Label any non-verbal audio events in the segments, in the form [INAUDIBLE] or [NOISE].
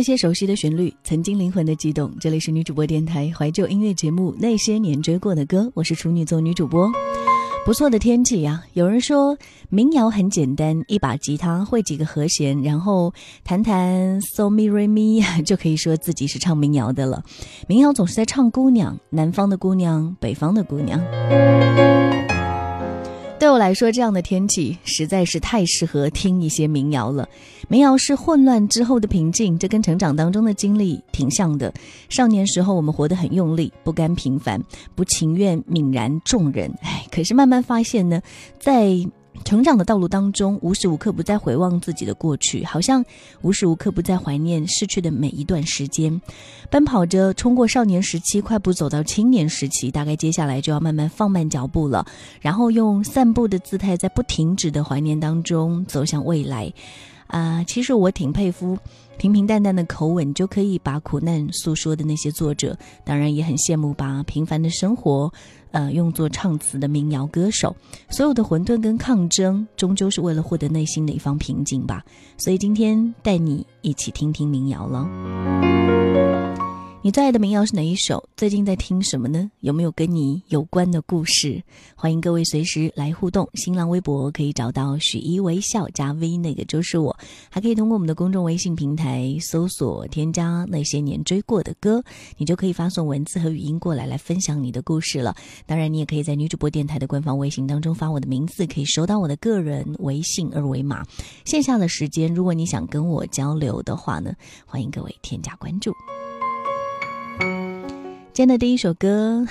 那些熟悉的旋律，曾经灵魂的悸动。这里是女主播电台怀旧音乐节目《那些年追过的歌》，我是处女座女主播。不错的天气呀！有人说民谣很简单，一把吉他，会几个和弦，然后弹弹 so mi re mi，就可以说自己是唱民谣的了。民谣总是在唱姑娘，南方的姑娘，北方的姑娘。对我来说，这样的天气实在是太适合听一些民谣了。民谣是混乱之后的平静，这跟成长当中的经历挺像的。少年时候，我们活得很用力，不甘平凡，不情愿泯然众人。哎，可是慢慢发现呢，在。成长的道路当中，无时无刻不在回望自己的过去，好像无时无刻不在怀念逝去的每一段时间，奔跑着冲过少年时期，快步走到青年时期，大概接下来就要慢慢放慢脚步了，然后用散步的姿态，在不停止的怀念当中走向未来。啊，其实我挺佩服。平平淡淡的口吻就可以把苦难诉说的那些作者，当然也很羡慕把平凡的生活，呃，用作唱词的民谣歌手。所有的混沌跟抗争，终究是为了获得内心的一方平静吧。所以今天带你一起听听民谣了。你最爱的民谣是哪一首？最近在听什么呢？有没有跟你有关的故事？欢迎各位随时来互动。新浪微博可以找到许一微笑加 V，那个就是我。还可以通过我们的公众微信平台搜索添加那些年追过的歌，你就可以发送文字和语音过来，来分享你的故事了。当然，你也可以在女主播电台的官方微信当中发我的名字，可以收到我的个人微信二维码。线下的时间，如果你想跟我交流的话呢，欢迎各位添加关注。今天的第一首歌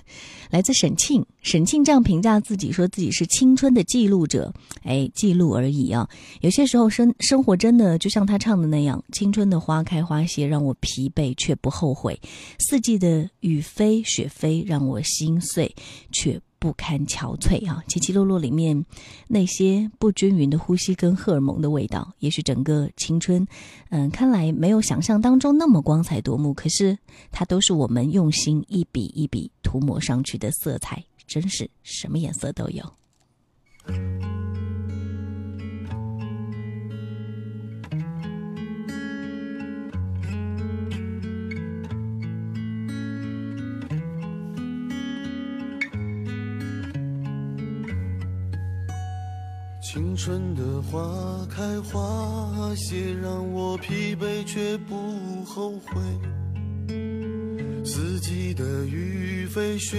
[LAUGHS] 来自沈庆，沈庆这样评价自己，说自己是青春的记录者。哎，记录而已啊！有些时候生生活真的就像他唱的那样，青春的花开花谢让我疲惫却不后悔，四季的雨飞雪飞让我心碎却。不堪憔悴啊！起起落落里面那些不均匀的呼吸跟荷尔蒙的味道，也许整个青春，嗯，看来没有想象当中那么光彩夺目。可是它都是我们用心一笔一笔涂抹上去的色彩，真是什么颜色都有。青春的花开花谢，让我疲惫却不后悔；四季的雨飞雪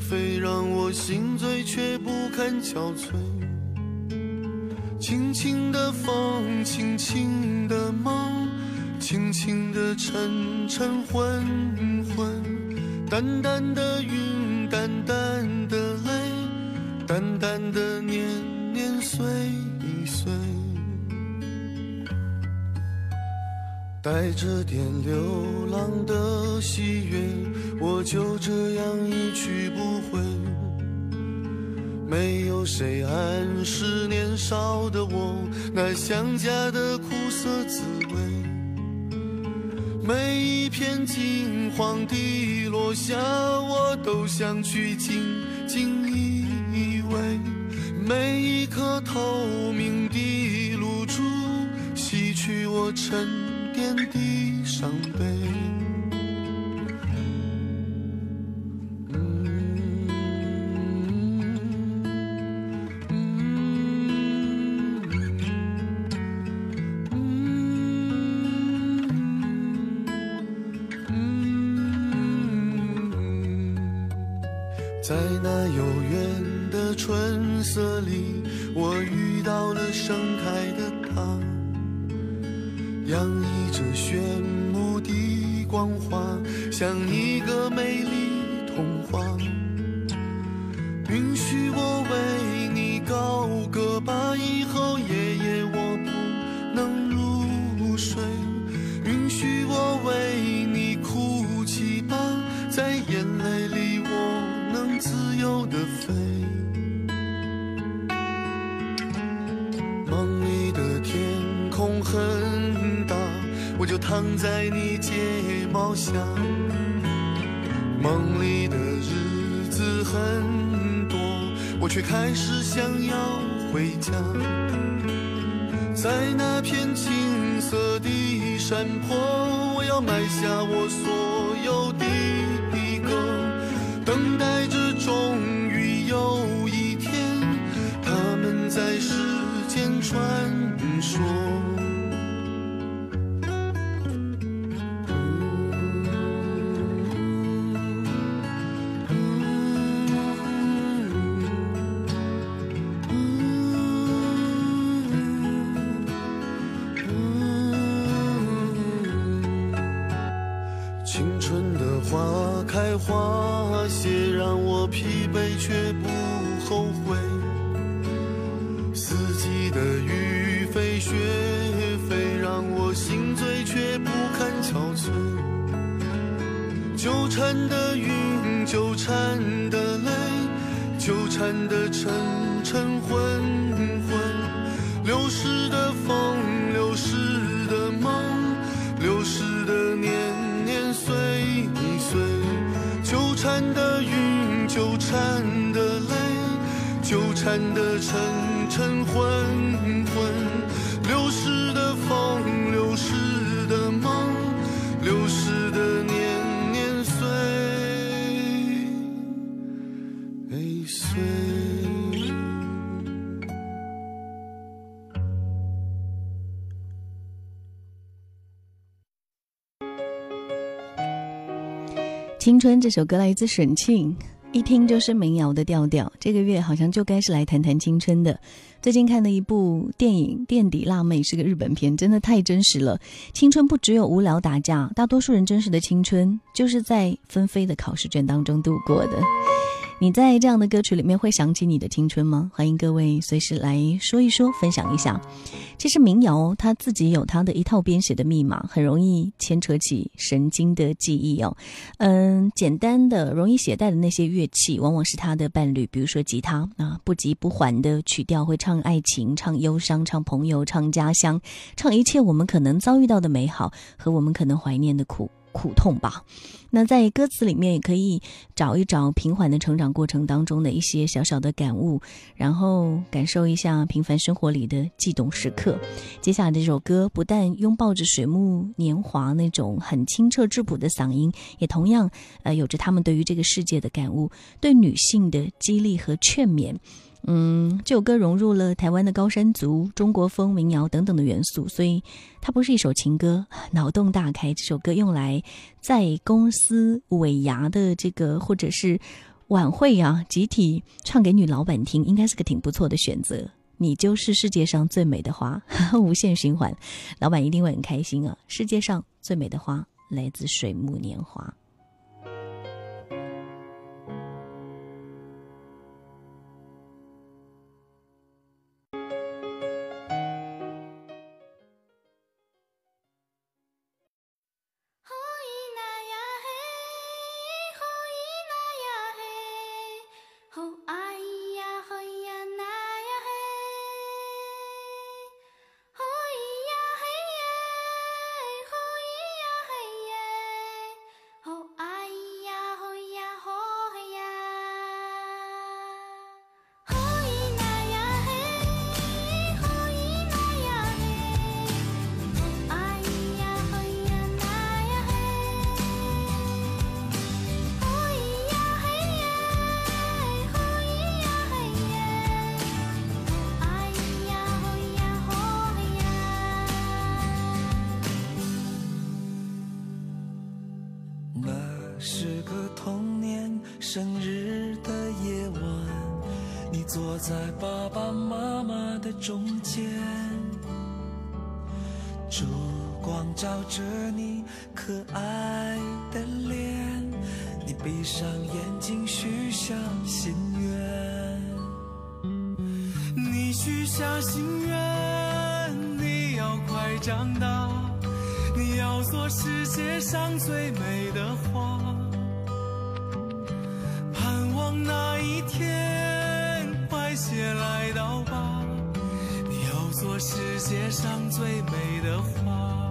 飞，让我心醉却不堪憔悴。轻轻的风，轻轻的梦，轻轻的沉沉昏昏，淡淡的云，淡淡的泪，淡淡的。岁一岁，带着点流浪的喜悦，我就这样一去不回。没有谁暗示年少的我那想家的苦涩滋味。每一片金黄的落下，我都想去紧紧依偎。每一颗透明的露珠，洗去我沉淀的伤悲。像一个美丽童话。允许我为你高歌吧，以后夜夜我不能入睡。允许我为你哭泣吧，在眼泪里我能自由的飞。梦里的天空很大，我就躺在你睫毛下。梦里的日子很多，我却开始想要回家。在那片青色的山坡，我要埋下我所开花谢，纠缠的沉沉昏昏，流逝的风，流逝的梦，流逝的年年岁岁。青春这首歌来自沈庆，一听就是民谣的调调。这个月好像就该是来谈谈青春的。最近看的一部电影《垫底辣妹》是个日本片，真的太真实了。青春不只有无聊打架，大多数人真实的青春就是在纷飞的考试卷当中度过的。你在这样的歌曲里面会想起你的青春吗？欢迎各位随时来说一说，分享一下。其实民谣它自己有它的一套编写的密码，很容易牵扯起神经的记忆哦。嗯，简单的容易携带的那些乐器，往往是他的伴侣，比如说吉他啊，不急不缓的曲调会唱爱情、唱忧伤、唱朋友、唱家乡、唱一切我们可能遭遇到的美好和我们可能怀念的苦。苦痛吧，那在歌词里面也可以找一找平缓的成长过程当中的一些小小的感悟，然后感受一下平凡生活里的悸动时刻。接下来这首歌不但拥抱着水木年华那种很清澈质朴的嗓音，也同样呃有着他们对于这个世界的感悟，对女性的激励和劝勉。嗯，这首歌融入了台湾的高山族、中国风、民谣等等的元素，所以它不是一首情歌。脑洞大开，这首歌用来在公司尾牙的这个或者是晚会啊，集体唱给女老板听，应该是个挺不错的选择。你就是世界上最美的花，[LAUGHS] 无限循环，老板一定会很开心啊！世界上最美的花来自水木年华。是个童年生日的夜晚你坐在爸爸妈妈的中间烛光照着你可爱的脸你闭上眼睛许下心愿你许下心愿你要快长大你要做世界上最美的花世界上最美的花。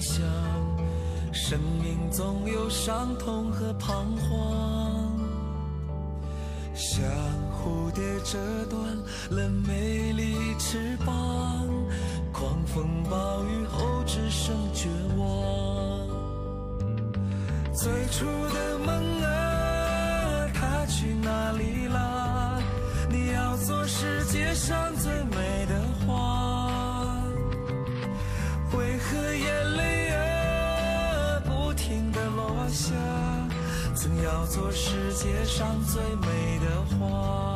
想，生命总有伤痛和彷徨。像蝴蝶折断了美丽翅膀，狂风暴雨后只剩绝望。最初的梦啊，它去哪里啦？你要做世界上最美要做世界上最美的花。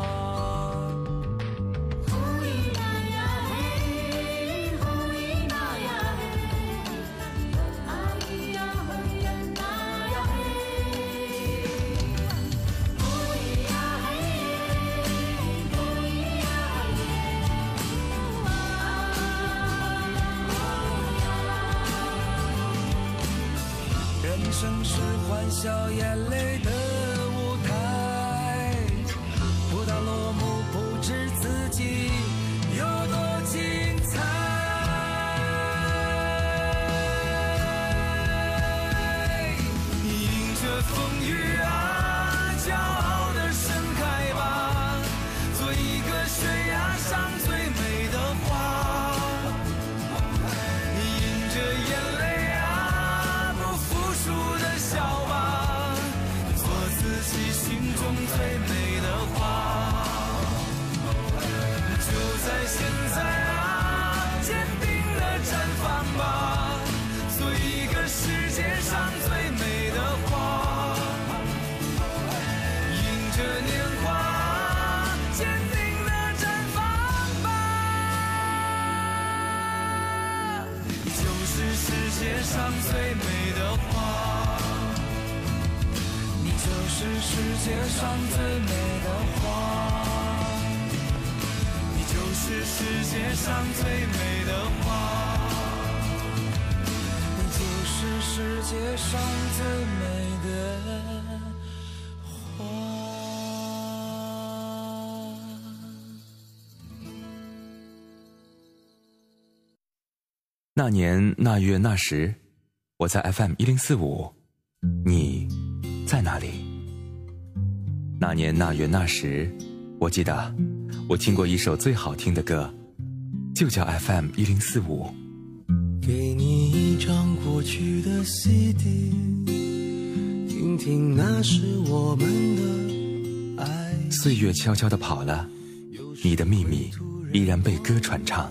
是世界上最美的花，你就是世界上最美的花，你就是世界上最美的花，你就是世界上最美的那年那月那时，我在 FM 一零四五，你在哪里？那年那月那时，我记得我听过一首最好听的歌，就叫 FM 一零四五。给你一张过去的 CD，听听那是我们的爱。岁月悄悄地跑了，你的秘密依然被歌传唱。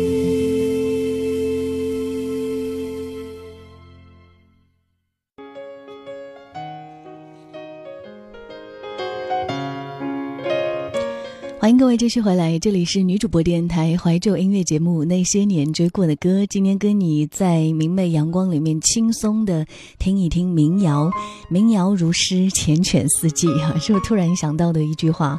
欢迎各位继续回来，这里是女主播电台怀旧音乐节目《那些年追过的歌》。今天跟你在明媚阳光里面轻松的听一听民谣，民谣如诗，缱绻四季哈，是我突然想到的一句话。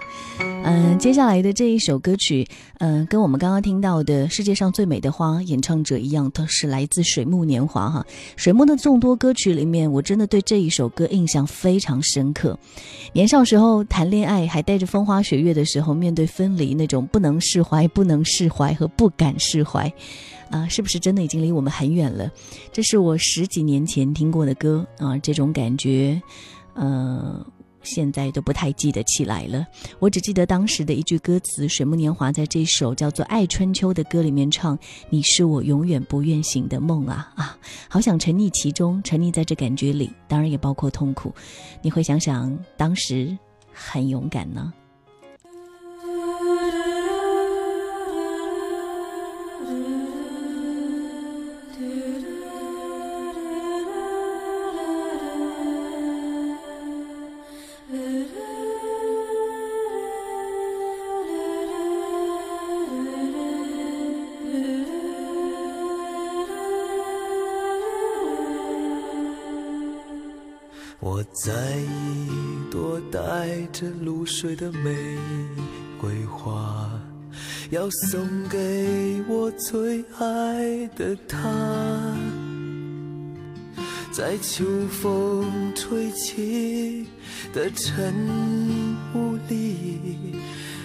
嗯、接下来的这一首歌曲，嗯、跟我们刚刚听到的《世界上最美的花》演唱者一样，都是来自水木年华哈。水木的众多歌曲里面，我真的对这一首歌印象非常深刻。年少时候谈恋爱还带着风花雪月的时候，面面对分离那种不能释怀、不能释怀和不敢释怀，啊，是不是真的已经离我们很远了？这是我十几年前听过的歌啊，这种感觉，呃。现在都不太记得起来了，我只记得当时的一句歌词：水木年华在这首叫做《爱春秋》的歌里面唱：“你是我永远不愿醒的梦啊啊，好想沉溺其中，沉溺在这感觉里，当然也包括痛苦。你会想想，当时很勇敢呢。”在一朵带着露水的玫瑰花，要送给我最爱的他。在秋风吹起的晨雾里，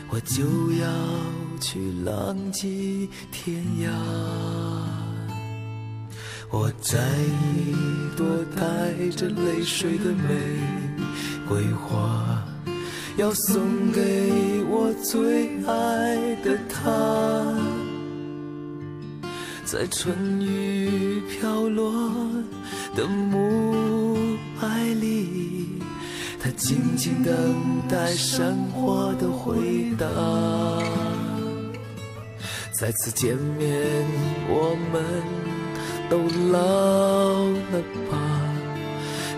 我就要去浪迹天涯。我在一朵带着泪水的玫瑰花，要送给我最爱的他。在春雨飘落的暮霭里，他静静等待山花的回答。再次见面，我们。都老了吧？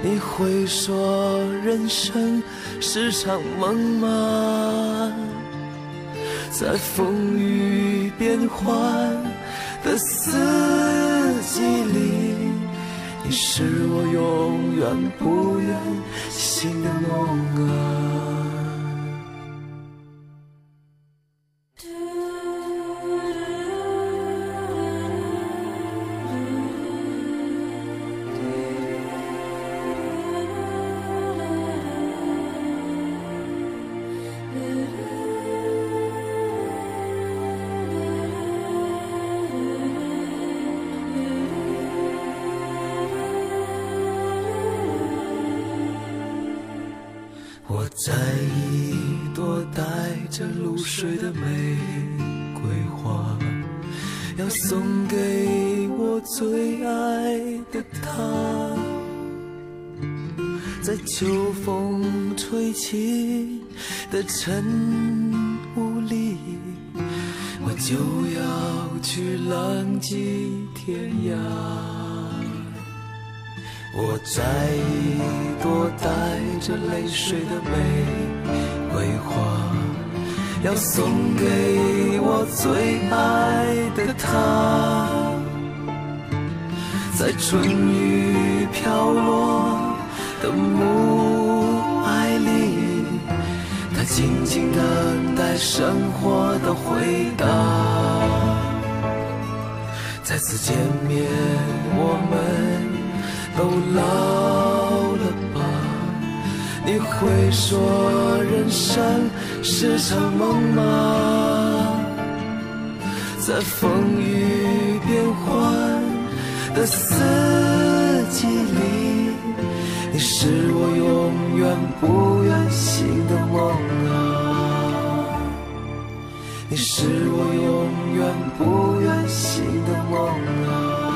你会说人生是场梦吗？在风雨变幻的四季里，你是我永远不愿醒的梦啊。玫瑰花，要送给我最爱的他。在秋风吹起的晨雾里，我就要去浪迹天涯。我在一朵带着泪水的玫瑰花，要送给我最爱的他。在春雨飘落的暮霭里，他静静等待生活的回答。再次见面，我们。都老？你会说人生是场梦吗？在风雨变幻的四季里，你是我永远不愿醒的梦啊！你是我永远不愿醒的梦啊！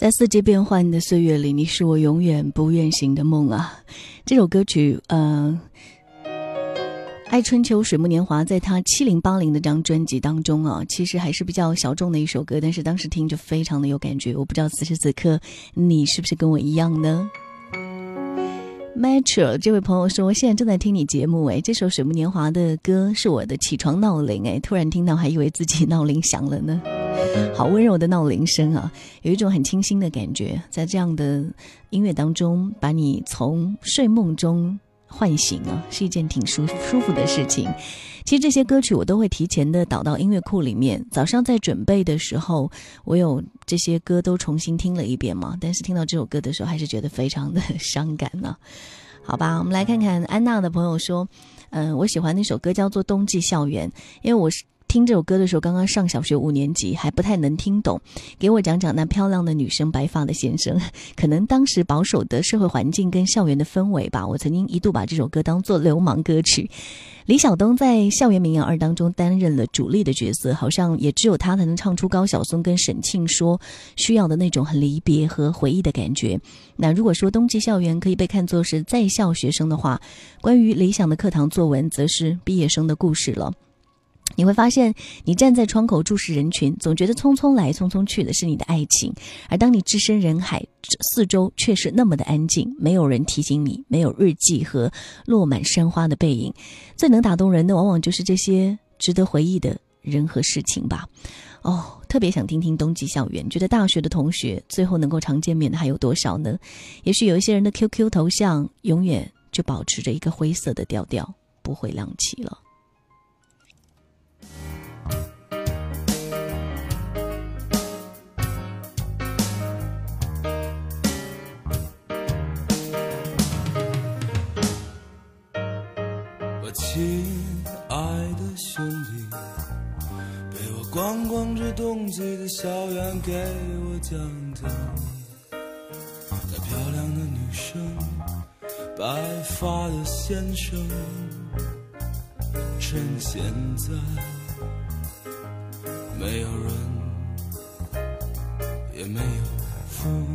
在四季变幻的岁月里，你是我永远不愿醒的梦啊！这首歌曲，呃，《爱春秋》水木年华，在他七零八零的张专辑当中啊，其实还是比较小众的一首歌，但是当时听着非常的有感觉。我不知道此时此刻你是不是跟我一样呢？Metro 这位朋友说，现在正在听你节目，哎，这首水木年华的歌是我的起床闹铃，哎，突然听到还以为自己闹铃响了呢。好温柔的闹铃声啊，有一种很清新的感觉，在这样的音乐当中，把你从睡梦中唤醒啊，是一件挺舒舒服的事情。其实这些歌曲我都会提前的导到音乐库里面。早上在准备的时候，我有这些歌都重新听了一遍嘛。但是听到这首歌的时候，还是觉得非常的伤感呢。好吧，我们来看看安娜的朋友说，嗯，我喜欢那首歌叫做《冬季校园》，因为我是。听这首歌的时候，刚刚上小学五年级，还不太能听懂。给我讲讲那漂亮的女生，白发的先生。可能当时保守的社会环境跟校园的氛围吧，我曾经一度把这首歌当做流氓歌曲。李晓东在《校园民谣二》当中担任了主力的角色，好像也只有他才能唱出高晓松跟沈庆说需要的那种很离别和回忆的感觉。那如果说冬季校园可以被看作是在校学生的话，关于理想的课堂作文，则是毕业生的故事了。你会发现，你站在窗口注视人群，总觉得匆匆来匆匆去的是你的爱情；而当你置身人海，四周却是那么的安静，没有人提醒你，没有日记和落满山花的背影。最能打动人的，往往就是这些值得回忆的人和事情吧。哦，特别想听听冬季校园，觉得大学的同学最后能够常见面的还有多少呢？也许有一些人的 QQ 头像永远就保持着一个灰色的调调，不会亮起了。亲爱的兄弟，陪我逛逛这冬季的校园，给我讲讲那漂亮的女生，白发的先生。趁现在没有人，也没有风，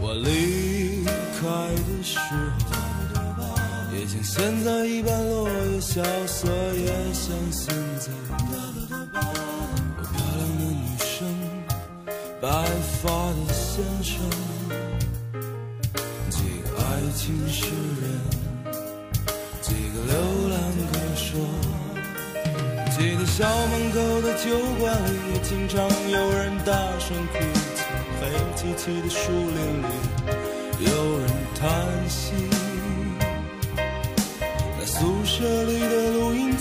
我离开的时候。像现在一般落叶萧瑟，也像现在。我漂亮的女生，白发的先生，几个爱情诗人，几个流浪歌手。记得校门口的酒馆里，也经常有人大声哭泣。黑漆漆的树林里，有人叹息。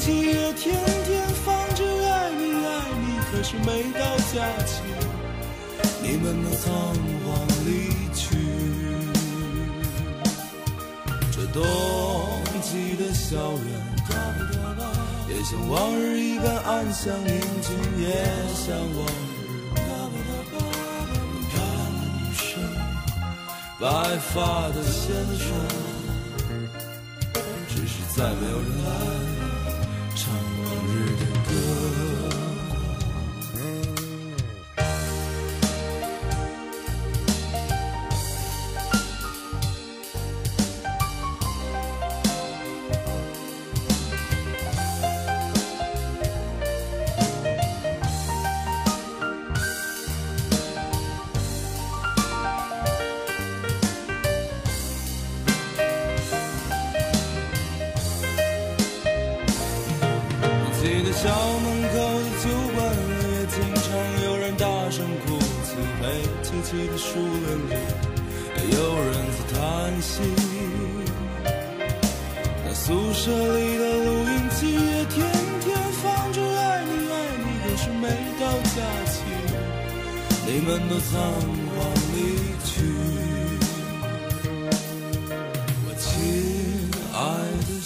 录音机也天天放着爱你爱你，可是每到假期，你们都仓皇离去。这冬季的校园，也像往日一般安详宁静，也像往日。女生，白发的先生。只是再没有人来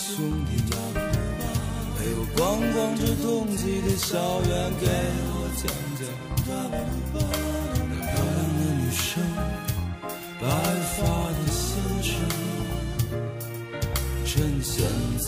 爱的兄弟，陪我逛逛这冬季的校园，给我讲讲。那漂亮的女生白发的先生，趁现在。